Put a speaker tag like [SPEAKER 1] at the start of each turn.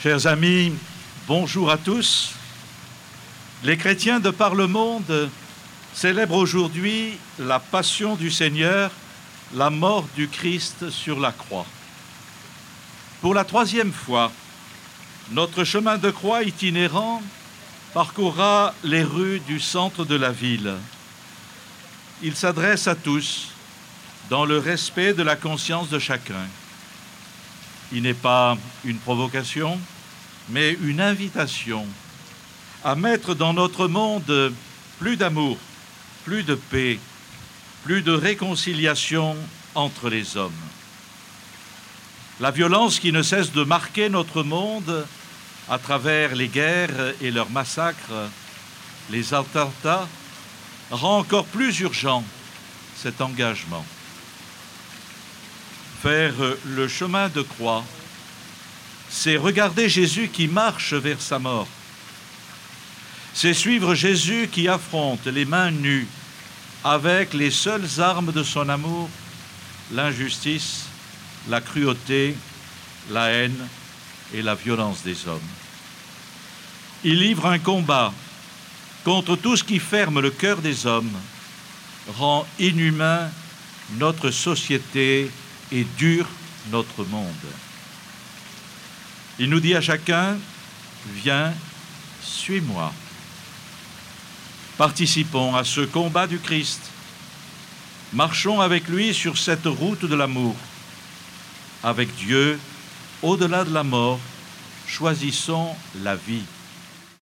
[SPEAKER 1] Chers amis, bonjour à tous. Les chrétiens de par le monde célèbrent aujourd'hui la passion du Seigneur, la mort du Christ sur la croix. Pour la troisième fois, notre chemin de croix itinérant parcourra les rues du centre de la ville. Il s'adresse à tous dans le respect de la conscience de chacun. Il n'est pas une provocation, mais une invitation à mettre dans notre monde plus d'amour, plus de paix, plus de réconciliation entre les hommes. La violence qui ne cesse de marquer notre monde à travers les guerres et leurs massacres, les attentats, rend encore plus urgent cet engagement faire le chemin de croix, c'est regarder Jésus qui marche vers sa mort. C'est suivre Jésus qui affronte les mains nues avec les seules armes de son amour, l'injustice, la cruauté, la haine et la violence des hommes. Il livre un combat contre tout ce qui ferme le cœur des hommes, rend inhumain notre société et dure notre monde. Il nous dit à chacun, viens, suis-moi. Participons à ce combat du Christ. Marchons avec lui sur cette route de l'amour. Avec Dieu, au-delà de la mort, choisissons la vie.